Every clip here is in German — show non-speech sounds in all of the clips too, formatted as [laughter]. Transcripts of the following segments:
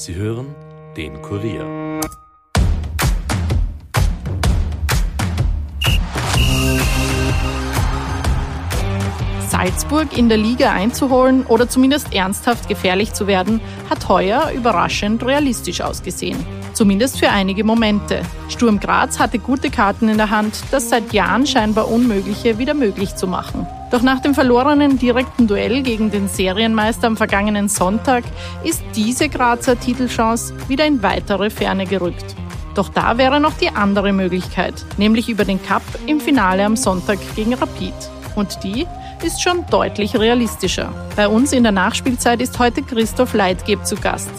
Sie hören den Kurier. Salzburg in der Liga einzuholen oder zumindest ernsthaft gefährlich zu werden, hat heuer überraschend realistisch ausgesehen. Zumindest für einige Momente. Sturm Graz hatte gute Karten in der Hand, das seit Jahren scheinbar Unmögliche wieder möglich zu machen. Doch nach dem verlorenen direkten Duell gegen den Serienmeister am vergangenen Sonntag ist diese Grazer Titelchance wieder in weitere Ferne gerückt. Doch da wäre noch die andere Möglichkeit, nämlich über den Cup im Finale am Sonntag gegen Rapid. Und die ist schon deutlich realistischer. Bei uns in der Nachspielzeit ist heute Christoph Leitgeb zu Gast.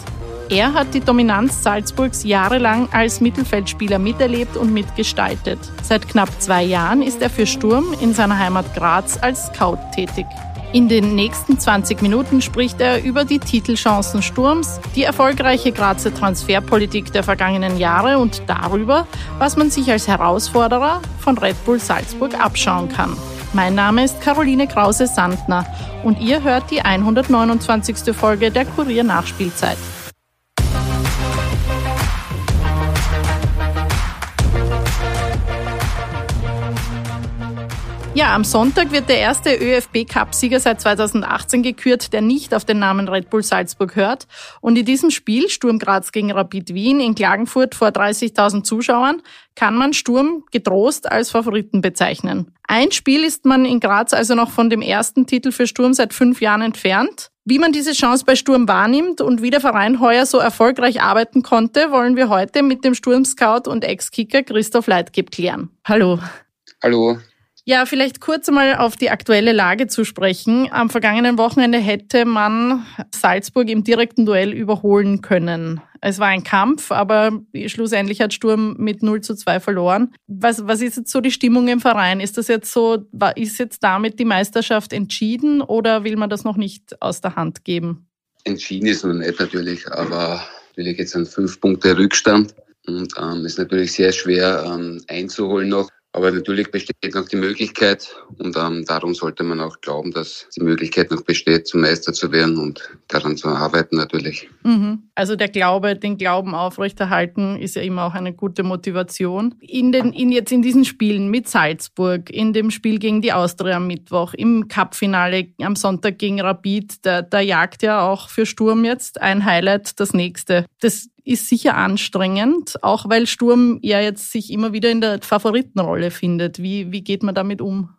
Er hat die Dominanz Salzburgs jahrelang als Mittelfeldspieler miterlebt und mitgestaltet. Seit knapp zwei Jahren ist er für Sturm in seiner Heimat Graz als Scout tätig. In den nächsten 20 Minuten spricht er über die Titelchancen Sturms, die erfolgreiche Grazer Transferpolitik der vergangenen Jahre und darüber, was man sich als Herausforderer von Red Bull Salzburg abschauen kann. Mein Name ist Caroline Krause-Sandner und ihr hört die 129. Folge der Kurier Nachspielzeit. Ja, am Sonntag wird der erste ÖFB-Cup-Sieger seit 2018 gekürt, der nicht auf den Namen Red Bull Salzburg hört. Und in diesem Spiel, Sturm Graz gegen Rapid Wien in Klagenfurt vor 30.000 Zuschauern, kann man Sturm getrost als Favoriten bezeichnen. Ein Spiel ist man in Graz also noch von dem ersten Titel für Sturm seit fünf Jahren entfernt. Wie man diese Chance bei Sturm wahrnimmt und wie der Verein heuer so erfolgreich arbeiten konnte, wollen wir heute mit dem Sturm-Scout und Ex-Kicker Christoph Leitgeb klären. Hallo. Hallo. Ja, vielleicht kurz mal auf die aktuelle Lage zu sprechen. Am vergangenen Wochenende hätte man Salzburg im direkten Duell überholen können. Es war ein Kampf, aber schlussendlich hat Sturm mit 0 zu 2 verloren. Was, was ist jetzt so die Stimmung im Verein? Ist das jetzt so, ist jetzt damit die Meisterschaft entschieden oder will man das noch nicht aus der Hand geben? Entschieden ist noch nicht natürlich, aber natürlich jetzt ein fünf Punkte Rückstand und ähm, ist natürlich sehr schwer ähm, einzuholen noch. Aber natürlich besteht noch die Möglichkeit und ähm, darum sollte man auch glauben, dass die Möglichkeit noch besteht, zum Meister zu werden und daran zu arbeiten natürlich. Mhm. Also der Glaube, den Glauben aufrechterhalten, ist ja immer auch eine gute Motivation. In den, in jetzt in diesen Spielen mit Salzburg, in dem Spiel gegen die Austria am Mittwoch, im Cupfinale am Sonntag gegen Rapid, da, da jagt ja auch für Sturm jetzt ein Highlight das nächste. Das ist sicher anstrengend, auch weil Sturm ja jetzt sich immer wieder in der Favoritenrolle findet. Wie, wie geht man damit um?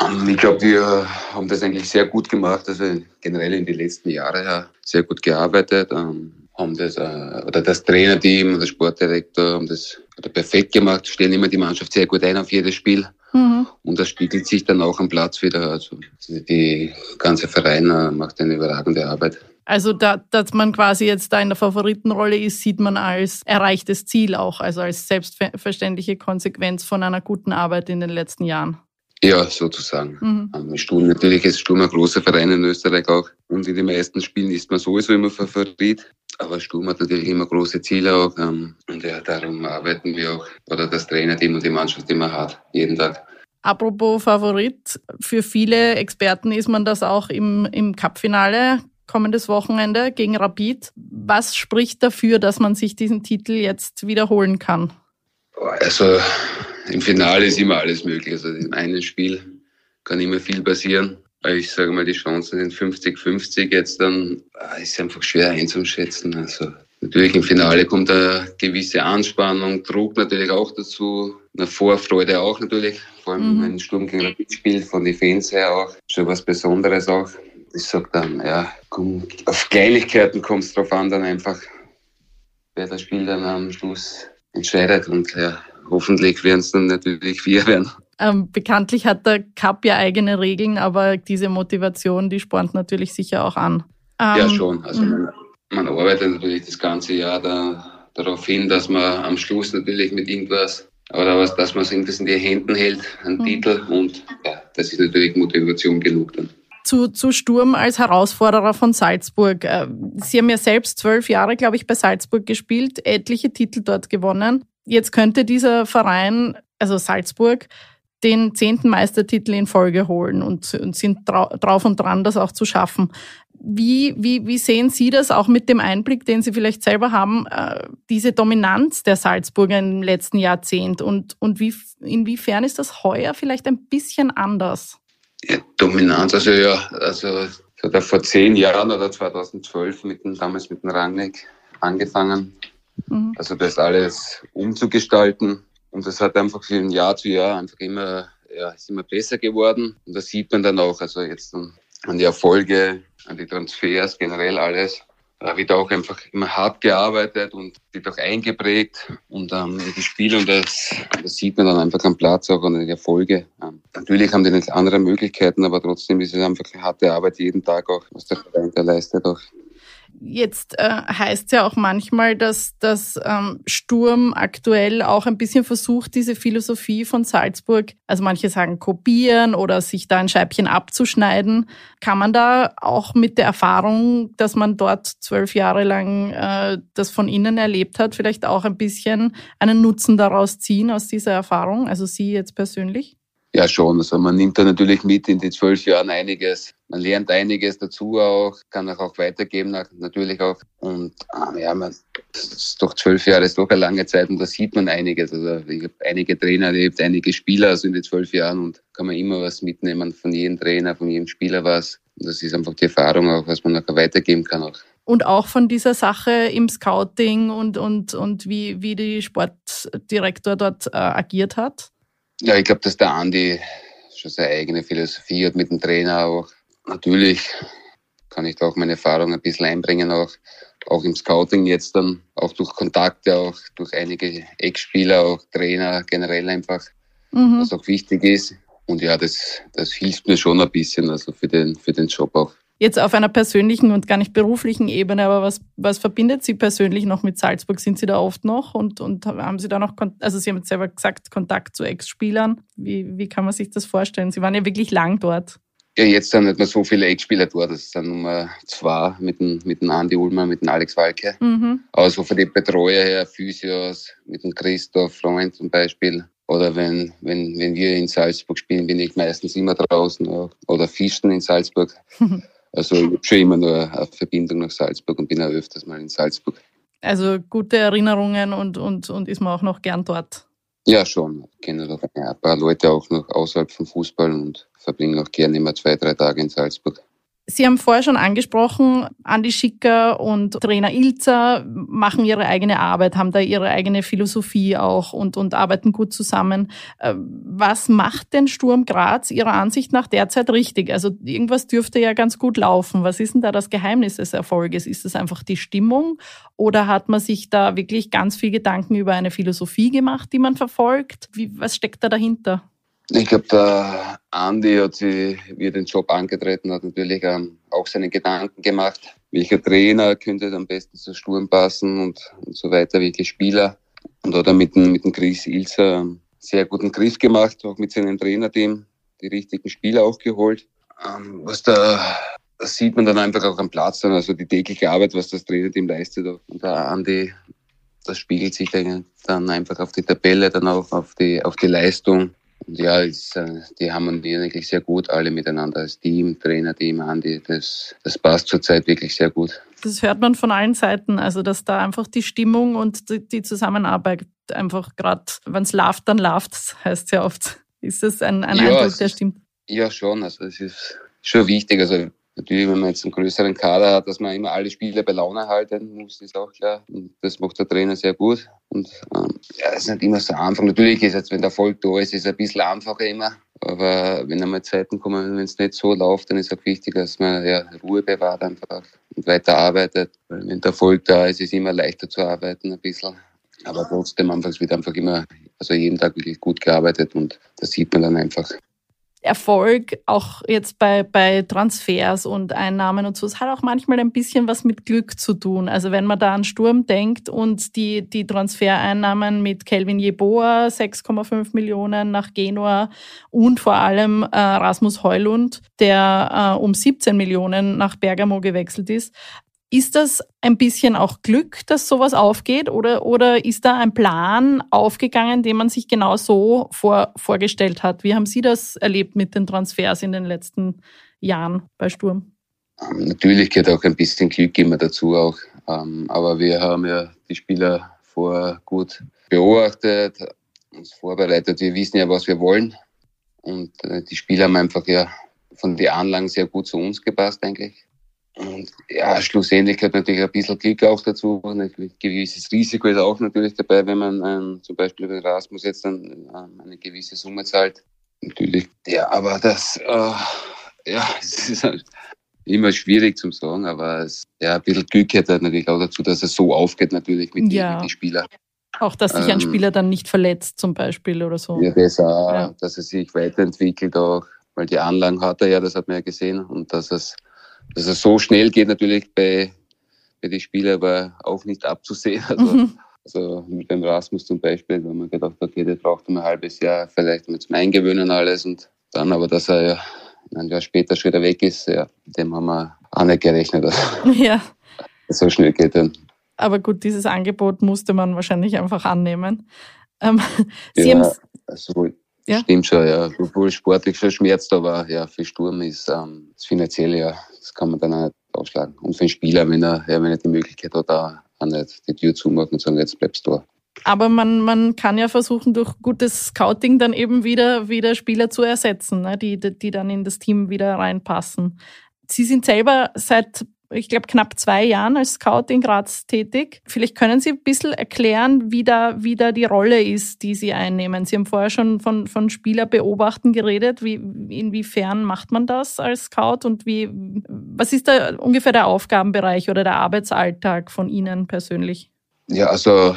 Ähm, ich glaube, wir haben das eigentlich sehr gut gemacht, also generell in den letzten Jahren ja sehr gut gearbeitet, ähm, haben das, äh, oder das Trainerteam, der Sportdirektor haben das perfekt gemacht, stellen immer die Mannschaft sehr gut ein auf jedes Spiel. Mhm. Und das spiegelt sich dann auch am Platz wieder. Also die ganze Verein äh, macht eine überragende Arbeit. Also, da, dass man quasi jetzt da in der Favoritenrolle ist, sieht man als erreichtes Ziel auch, also als selbstverständliche Konsequenz von einer guten Arbeit in den letzten Jahren. Ja, sozusagen. Mhm. Ähm, Sturm, natürlich ist Sturm ein großer Verein in Österreich auch. Und in den meisten Spielen ist man sowieso immer Favorit. Aber Sturm hat natürlich immer große Ziele auch. Ähm, und ja, darum arbeiten wir auch, oder das Trainerteam und die Mannschaft immer hart, jeden Tag. Apropos Favorit, für viele Experten ist man das auch im, im Cup-Finale kommendes Wochenende gegen Rapid. Was spricht dafür, dass man sich diesen Titel jetzt wiederholen kann? Also im Finale ist immer alles möglich. Also im einen Spiel kann immer viel passieren. Ich sage mal, die Chancen sind 50-50 jetzt dann. Ah, ist einfach schwer einzuschätzen. Also natürlich im Finale kommt eine gewisse Anspannung, Druck natürlich auch dazu, eine Vorfreude auch natürlich. Vor allem, mhm. wenn ein Sturm gegen Rapid spielt, von den Fans her auch. Schon was Besonderes auch ich sag dann, ja, auf Kleinigkeiten kommt es drauf an, dann einfach, wer das Spiel dann am Schluss entscheidet. Und ja, hoffentlich werden es dann natürlich vier werden. Ähm, bekanntlich hat der Cup ja eigene Regeln, aber diese Motivation, die spornt natürlich sicher auch an. Ähm, ja, schon. Also man, man, arbeitet natürlich das ganze Jahr da, darauf hin, dass man am Schluss natürlich mit irgendwas oder was, dass man es irgendwas in die Händen hält, einen mhm. Titel und ja, das ist natürlich Motivation genug dann zu, zu Sturm als Herausforderer von Salzburg. Äh, Sie haben ja selbst zwölf Jahre, glaube ich, bei Salzburg gespielt, etliche Titel dort gewonnen. Jetzt könnte dieser Verein, also Salzburg, den zehnten Meistertitel in Folge holen und, und sind drauf und dran, das auch zu schaffen. Wie, wie, wie sehen Sie das auch mit dem Einblick, den Sie vielleicht selber haben, äh, diese Dominanz der Salzburger im letzten Jahrzehnt und, und wie, inwiefern ist das heuer vielleicht ein bisschen anders? Ja, Dominanz, also ja, also hat er vor zehn Jahren oder 2012 mit dem, damals mit dem Rangnick angefangen. Mhm. Also das alles umzugestalten. Und das hat einfach von Jahr zu Jahr einfach immer, ja, ist immer besser geworden. Und das sieht man dann auch, also jetzt an die Erfolge, an die Transfers, generell alles. Wird auch einfach immer hart gearbeitet und wird auch eingeprägt und ähm, die Spiele und das, das sieht man dann einfach am Platz auch an den Erfolge. Ähm, natürlich haben die nicht andere Möglichkeiten, aber trotzdem ist es einfach harte Arbeit jeden Tag auch, was der Verein da leistet auch. Jetzt äh, heißt es ja auch manchmal, dass das ähm, Sturm aktuell auch ein bisschen versucht, diese Philosophie von Salzburg, also manche sagen kopieren oder sich da ein Scheibchen abzuschneiden. Kann man da auch mit der Erfahrung, dass man dort zwölf Jahre lang äh, das von innen erlebt hat, vielleicht auch ein bisschen einen Nutzen daraus ziehen aus dieser Erfahrung? Also Sie jetzt persönlich? Ja, schon. Also man nimmt da natürlich mit in die zwölf Jahren einiges. Man lernt einiges dazu auch, kann auch, weitergeben, natürlich auch. Und ähm, ja, man, ist doch zwölf Jahre ist doch eine lange Zeit und da sieht man einiges. Also ich habe einige Trainer erlebt, einige Spieler also in den zwölf Jahren und kann man immer was mitnehmen von jedem Trainer, von jedem Spieler was. Und das ist einfach die Erfahrung auch, was man auch weitergeben kann auch und auch von dieser Sache im Scouting und, und, und wie, wie die Sportdirektor dort äh, agiert hat? Ja, ich glaube, dass der Andi schon seine eigene Philosophie hat mit dem Trainer auch. Natürlich kann ich da auch meine Erfahrung ein bisschen einbringen, auch, auch im Scouting jetzt dann, auch durch Kontakte, auch durch einige Ex-Spieler, auch Trainer generell einfach, mhm. was auch wichtig ist. Und ja, das, das hilft mir schon ein bisschen, also für den, für den Job auch. Jetzt auf einer persönlichen und gar nicht beruflichen Ebene, aber was, was verbindet Sie persönlich noch mit Salzburg? Sind Sie da oft noch und, und haben Sie da noch, also Sie haben jetzt selber gesagt, Kontakt zu Ex-Spielern. Wie, wie kann man sich das vorstellen? Sie waren ja wirklich lang dort. Ja, jetzt sind nicht mehr so viele Ex-Spieler dort. Das sind Nummer zwei mit dem, mit dem Andi Ulmer, mit dem Alex Walke. Mhm. Also von den Betreuer her, Physios, mit dem Christoph Freund zum Beispiel. Oder wenn, wenn, wenn wir in Salzburg spielen, bin ich meistens immer draußen. Oder fischen in Salzburg. [laughs] Also ich habe schon immer nur eine Verbindung nach Salzburg und bin auch öfters mal in Salzburg. Also gute Erinnerungen und, und, und ist man auch noch gern dort? Ja, schon. Ich kenne doch ein paar Leute auch noch außerhalb vom Fußball und verbringe auch gerne immer zwei, drei Tage in Salzburg. Sie haben vorher schon angesprochen, Andi Schicker und Trainer Ilzer machen ihre eigene Arbeit, haben da ihre eigene Philosophie auch und, und arbeiten gut zusammen. Äh, was macht denn Sturm Graz Ihrer Ansicht nach derzeit richtig? Also irgendwas dürfte ja ganz gut laufen. Was ist denn da das Geheimnis des Erfolges? Ist es einfach die Stimmung oder hat man sich da wirklich ganz viel Gedanken über eine Philosophie gemacht, die man verfolgt? Wie, was steckt da dahinter? Ich glaube, der Andi hat sich, wie er den Job angetreten hat, natürlich ähm, auch seine Gedanken gemacht. Welcher Trainer könnte am besten zu Sturm passen und, und so weiter, welche Spieler. Und hat er mit dem, mit dem Chris Ilser einen sehr guten Griff gemacht, auch mit seinem Trainerteam, die richtigen Spieler auch geholt. Ähm, was da, das sieht man dann einfach auch am Platz dann, also die tägliche Arbeit, was das Trainerteam leistet. Und der Andi, das spiegelt sich dann einfach auf die Tabelle, dann auch auf die, auf die Leistung ja, ist, äh, die harmonieren eigentlich sehr gut alle miteinander als Team, Trainer, Team, Andi. Das, das passt zurzeit wirklich sehr gut. Das hört man von allen Seiten, also dass da einfach die Stimmung und die, Zusammenarbeit einfach gerade, wenn es läuft, dann läuft heißt ja oft. Ist das ein, ein ja, Eindruck, der stimmt? Ja, schon. Also es ist schon wichtig. Also Natürlich, wenn man jetzt einen größeren Kader hat, dass man immer alle Spiele bei Laune halten muss, ist auch klar. Und das macht der Trainer sehr gut. Und ähm, ja, es ist nicht immer so einfach. Natürlich ist jetzt, wenn der Erfolg da ist, ist es ein bisschen einfacher immer. Aber wenn einmal Zeiten kommen, wenn es nicht so läuft, dann ist es auch wichtig, dass man ja, Ruhe bewahrt einfach und weiter arbeitet. Weil wenn der Erfolg da ist, ist es immer leichter zu arbeiten ein bisschen. Aber trotzdem anfangs wird einfach immer, also jeden Tag wirklich gut gearbeitet und das sieht man dann einfach. Erfolg, auch jetzt bei, bei Transfers und Einnahmen und so, es hat auch manchmal ein bisschen was mit Glück zu tun. Also wenn man da an Sturm denkt und die, die Transfereinnahmen mit Kelvin Jeboa, 6,5 Millionen nach Genua und vor allem äh, Rasmus Heulund, der äh, um 17 Millionen nach Bergamo gewechselt ist, ist das ein bisschen auch Glück, dass sowas aufgeht oder, oder ist da ein Plan aufgegangen, den man sich genau so vor, vorgestellt hat? Wie haben Sie das erlebt mit den Transfers in den letzten Jahren bei Sturm? Ähm, natürlich gehört auch ein bisschen Glück immer dazu auch. Ähm, aber wir haben ja die Spieler vor gut beobachtet, uns vorbereitet. Wir wissen ja, was wir wollen. Und äh, die Spieler haben einfach ja von den Anlagen sehr gut zu uns gepasst, eigentlich. Und ja, schlussendlich gehört natürlich ein bisschen Glück auch dazu. Ein gewisses Risiko ist auch natürlich dabei, wenn man ähm, zum Beispiel bei Rasmus jetzt dann ähm, eine gewisse Summe zahlt. Natürlich, ja, aber das, äh, ja, [laughs] es ist halt immer schwierig zu sagen, aber es, ja, ein bisschen Glück gehört halt natürlich auch dazu, dass es so aufgeht natürlich mit, ja. den Spielern. Auch, dass sich ein ähm, Spieler dann nicht verletzt zum Beispiel oder so. Ja, das auch, ja. dass er sich weiterentwickelt auch, weil die Anlagen hat er ja, das hat man ja gesehen und dass es dass es so schnell geht natürlich bei, bei den Spielern aber auch nicht abzusehen. [laughs] Also, mhm. also mit dem Rasmus zum Beispiel, wenn man gedacht hat, okay, der braucht ein halbes Jahr vielleicht mit zum Eingewöhnen alles und dann aber, dass er ja ein Jahr später schon wieder weg ist, ja, dem haben wir auch nicht gerechnet. [laughs] Ja. so schnell geht dann. Aber gut, dieses Angebot musste man wahrscheinlich einfach annehmen. Ähm, [laughs] Sie ja, also, ja? Stimmt schon, ja. Obwohl sportlich schon schmerzt, aber ja, für Sturm ist ähm, das Finanzielle ja, das kann man dann auch nicht aufschlagen. Und für den Spieler, wenn er, ja, wenn er die Möglichkeit hat, auch, nicht die Tür zumachen und sagen, jetzt bleibst du da. Aber man, man kann ja versuchen, durch gutes Scouting dann eben wieder, wieder Spieler zu ersetzen, ne, die, die dann in das Team wieder reinpassen. Sie sind selber seit ich glaube, knapp zwei Jahren als Scout in Graz tätig. Vielleicht können Sie ein bisschen erklären, wie da, wie da die Rolle ist, die Sie einnehmen. Sie haben vorher schon von, von Spieler beobachten geredet. Wie, inwiefern macht man das als Scout und wie, was ist da ungefähr der Aufgabenbereich oder der Arbeitsalltag von Ihnen persönlich? Ja, also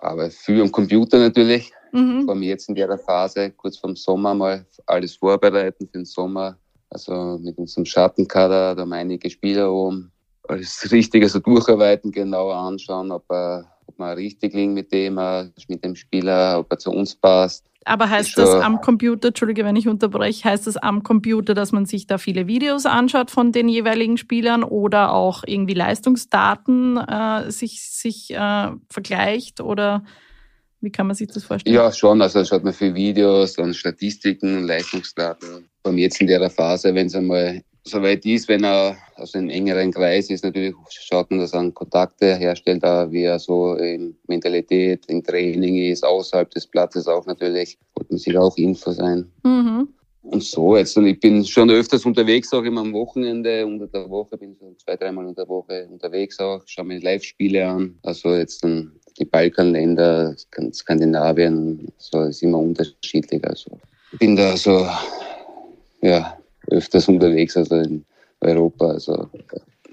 aber viel am Computer natürlich. Mhm. Vor allem jetzt in der Phase, kurz vorm Sommer mal alles vorbereiten für den Sommer also mit unserem Schattenkader, da haben einige Spieler oben. Alles richtig, also durcharbeiten, genauer anschauen, ob, er, ob wir richtig liegen mit dem, äh, mit dem Spieler, ob er zu uns passt. Aber heißt das am Computer, Entschuldige, wenn ich unterbreche, heißt das am Computer, dass man sich da viele Videos anschaut von den jeweiligen Spielern oder auch irgendwie Leistungsdaten äh, sich, sich äh, vergleicht oder wie kann man sich das vorstellen? Ja, schon. Also schaut man viele Videos, dann Statistiken, Leistungsdaten. Beim jetzt in der Phase, wenn es einmal soweit ist, wenn er also in engeren Kreis ist, natürlich schaut man, dass er Kontakte herstellt, da wie er so in Mentalität, im Training ist, außerhalb des Platzes auch natürlich, wollte man sich auch Info sein. Mhm. Und so jetzt. Und ich bin schon öfters unterwegs, auch immer am Wochenende, unter der Woche, bin so zwei, dreimal unter der Woche unterwegs auch, schaue mir Live-Spiele an. Also jetzt dann die Balkanländer, Skandinavien, so ist immer unterschiedlich. Also ich bin da so ja, öfters unterwegs, also in Europa. Also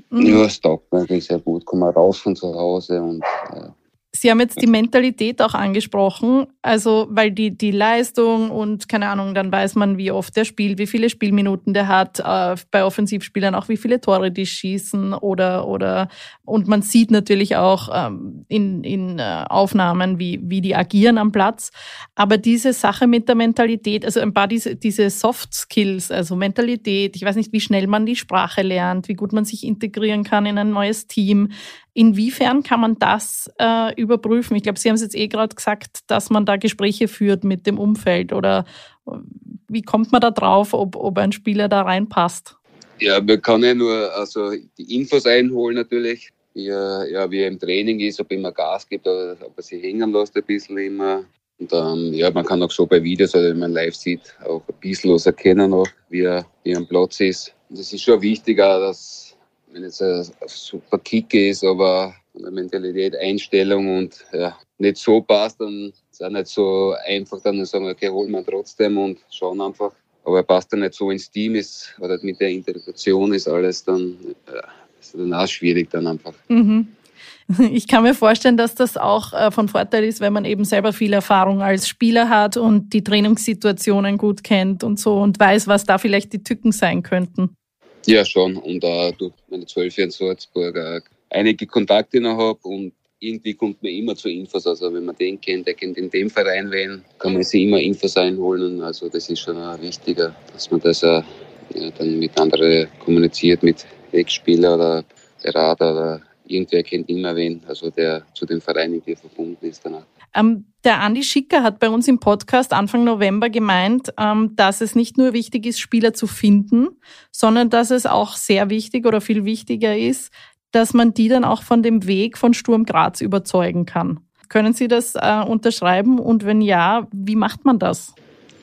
mhm. ja, es taugt mir eigentlich sehr gut. Komme raus von zu Hause und ja, Sie haben jetzt die Mentalität auch angesprochen, also weil die, die Leistung und keine Ahnung, dann weiß man, wie oft der spielt, wie viele Spielminuten der hat, äh, bei Offensivspielern auch wie viele Tore die schießen oder, oder und man sieht natürlich auch ähm, in, in äh, Aufnahmen, wie, wie die agieren am Platz. Aber diese Sache mit der Mentalität, also ein paar diese, diese Soft Skills, also Mentalität, ich weiß nicht, wie schnell man die Sprache lernt, wie gut man sich integrieren kann in ein neues Team, Inwiefern kann man das äh, überprüfen? Ich glaube, Sie haben es jetzt eh gerade gesagt, dass man da Gespräche führt mit dem Umfeld oder äh, wie kommt man da drauf, ob, ob ein Spieler da reinpasst? Ja, man kann ja nur also die Infos einholen natürlich, er, ja, wie er im Training ist, ob er immer Gas gibt oder ob er sich hängen lässt ein bisschen immer. Und dann, ja, man kann auch so bei Videos, oder wenn man live sieht, auch ein bisschen was erkennen, noch, wie er, wie er am Platz ist. Und das ist schon wichtiger, dass wenn es ein super Kick ist, aber von der Mentalität, Einstellung und ja, nicht so passt, dann ist es auch nicht so einfach, dann sagen, okay, holen wir trotzdem und schauen einfach. Aber er passt dann nicht so ins Team ist oder mit der Integration ist alles dann, ja, ist dann auch schwierig dann einfach. Mhm. [laughs] Ich kann mir vorstellen, dass das auch äh, von Vorteil ist, wenn man eben selber viel Erfahrung als Spieler hat und die Trainingssituationen gut kennt und so und weiß, was da vielleicht die Tücken sein könnten. Ja, schon. Und auch durch meine zwölf Jahre in Salzburg auch einige Kontakte noch habe und irgendwie kommt man immer zu Infos. Also wenn man den kennt, der kennt in dem Verein wen, kann man sich immer Infos einholen. Also das ist schon auch wichtiger, dass man das auch ja, dann mit anderen kommuniziert, mit Ex-Spieler oder Berater oder irgendwer kennt immer wen, also der zu dem Verein irgendwie verbunden ist danach. Ähm, der Andi Schicker hat bei uns im Podcast Anfang November gemeint, ähm, dass es nicht nur wichtig ist, Spieler zu finden, sondern dass es auch sehr wichtig oder viel wichtiger ist, dass man die dann auch von dem Weg von Sturm Graz überzeugen kann. Können Sie das äh, unterschreiben? Und wenn ja, wie macht man das?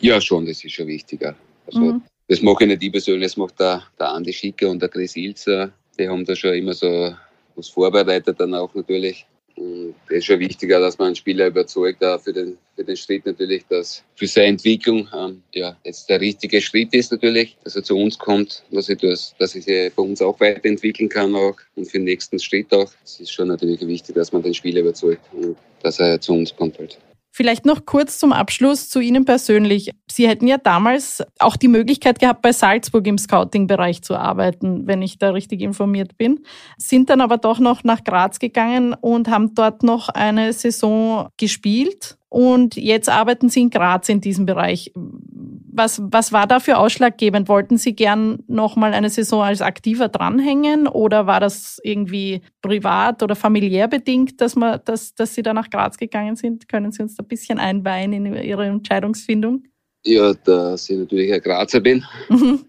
Ja, schon, das ist schon wichtiger. Also, mhm. Das mache ich nicht ich persönlich, das macht der, der Andi Schicker und der Chris Ilzer. Die haben da schon immer so was vorbereitet, dann auch natürlich. Und das ist schon wichtiger, dass man einen Spieler überzeugt, auch für den, für den Schritt natürlich, dass für seine Entwicklung ähm, ja, jetzt der richtige Schritt ist natürlich, dass er zu uns kommt, dass ich das, dass ich sich bei uns auch weiterentwickeln kann auch und für den nächsten Schritt auch. Es ist schon natürlich wichtig, dass man den Spieler überzeugt und dass er zu uns kommt halt. Vielleicht noch kurz zum Abschluss zu Ihnen persönlich. Sie hätten ja damals auch die Möglichkeit gehabt, bei Salzburg im Scouting-Bereich zu arbeiten, wenn ich da richtig informiert bin. Sind dann aber doch noch nach Graz gegangen und haben dort noch eine Saison gespielt. Und jetzt arbeiten Sie in Graz in diesem Bereich was, was war dafür ausschlaggebend? Wollten Sie gern nochmal eine Saison als Aktiver dranhängen oder war das irgendwie privat oder familiär bedingt, dass, man, dass, dass Sie da nach Graz gegangen sind? Können Sie uns da ein bisschen einweihen in Ihre Entscheidungsfindung? Ja, dass ich natürlich ein Grazer bin. Mhm.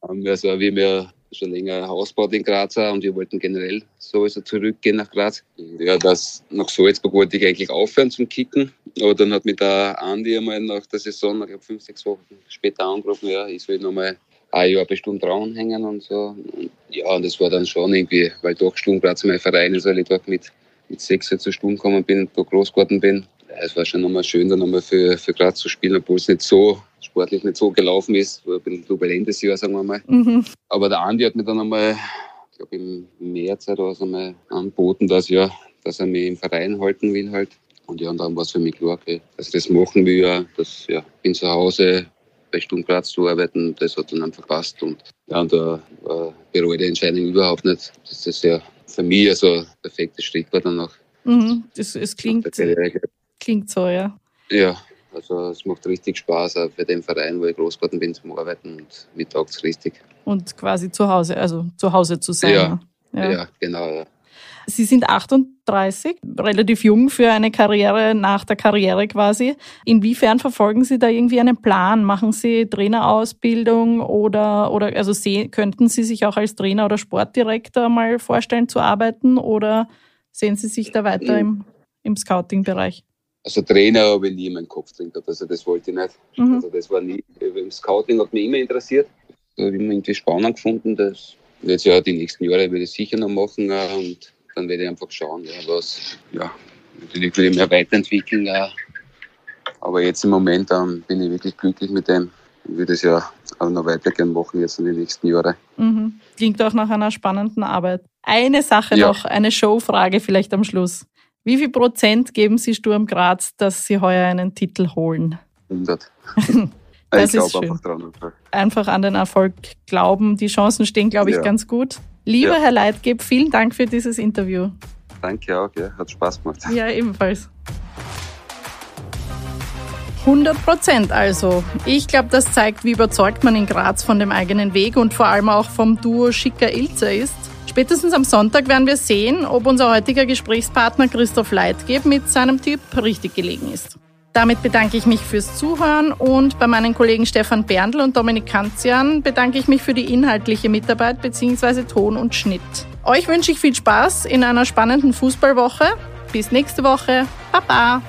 Also, wie wir schon länger Haus baut in Graz und wir wollten generell sowieso zurückgehen nach Graz. Ja, das nach Salzburg wollte ich eigentlich aufhören zum Kicken, aber dann hat mich der Andi einmal nach der Saison, ich glaube fünf, sechs Wochen später angerufen, ja, ich soll nochmal ein Jahr bei Sturm dranhängen und so. Und ja, und das war dann schon irgendwie, weil doch Sturm Graz mein Verein ist, weil ich dort mit, mit sechs zur Sturm gekommen bin, da groß geworden bin. Es war schon nochmal schön, dann nochmal für, für Graz zu spielen, obwohl es nicht so sportlich nicht so gelaufen ist. War ein bisschen turbulentes Jahr, sagen wir mal. Mhm. Aber der Andi hat mir dann einmal, ich glaube im März oder so einmal angeboten, dass, ja, dass er mich im Verein halten will halt. Und ja, und dann war es für mich klar, okay, dass ich das machen will, ja, dass ja, bin zu Hause bei Graz zu arbeiten, das hat dann einfach passt. Und ja, und da war bereue die Entscheidung überhaupt nicht. Das ist ja für mich also ein perfekter Schritt war dann noch. Mhm, das, es klingt, klingt so, ja. Ja, also es macht richtig Spaß auch für den Verein, wo ich groß geworden bin zum Arbeiten und mir taugt es richtig. Und quasi zu Hause, also zu Hause zu sein. Ja, ja. ja genau. Ja. Sie sind 38, relativ jung für eine Karriere nach der Karriere quasi. Inwiefern verfolgen Sie da irgendwie einen Plan? Machen Sie Trainerausbildung oder, oder also sehen, könnten Sie sich auch als Trainer oder Sportdirektor mal vorstellen zu arbeiten oder sehen Sie sich da weiter im, im Scouting-Bereich? Also Trainer habe ich nie in meinen Kopf drin gehabt, also das wollte ich nicht. Mhm. Also das war nie, im Scouting hat mich immer interessiert. Da habe ich mir irgendwie spannend gefunden. Das jetzt ja die nächsten Jahre werde ich sicher noch machen äh, und dann werde ich einfach schauen, ja, was, ja, natürlich will ich mehr weiterentwickeln. Ja. Aber jetzt im Moment ähm, bin ich wirklich glücklich mit dem und würde es ja auch noch weitergehen machen jetzt in den nächsten Jahren. Mhm. Klingt auch nach einer spannenden Arbeit. Eine Sache ja. noch, eine Showfrage vielleicht am Schluss. Wie viel Prozent geben Sie Sturm Graz, dass Sie heuer einen Titel holen? 100. [laughs] das ich ist schön. Einfach, dran. einfach an den Erfolg glauben. Die Chancen stehen, glaube ich, ja. ganz gut. Lieber ja. Herr Leitgeb, vielen Dank für dieses Interview. Danke auch, ja. hat Spaß gemacht. Ja, ebenfalls. 100 Prozent also. Ich glaube, das zeigt, wie überzeugt man in Graz von dem eigenen Weg und vor allem auch vom Duo Schicker-Ilzer ist. Spätestens am Sonntag werden wir sehen, ob unser heutiger Gesprächspartner Christoph Leitgeb mit seinem Tipp richtig gelegen ist. Damit bedanke ich mich fürs Zuhören und bei meinen Kollegen Stefan Berndl und Dominik Kanzian bedanke ich mich für die inhaltliche Mitarbeit bzw. Ton und Schnitt. Euch wünsche ich viel Spaß in einer spannenden Fußballwoche. Bis nächste Woche. Baba!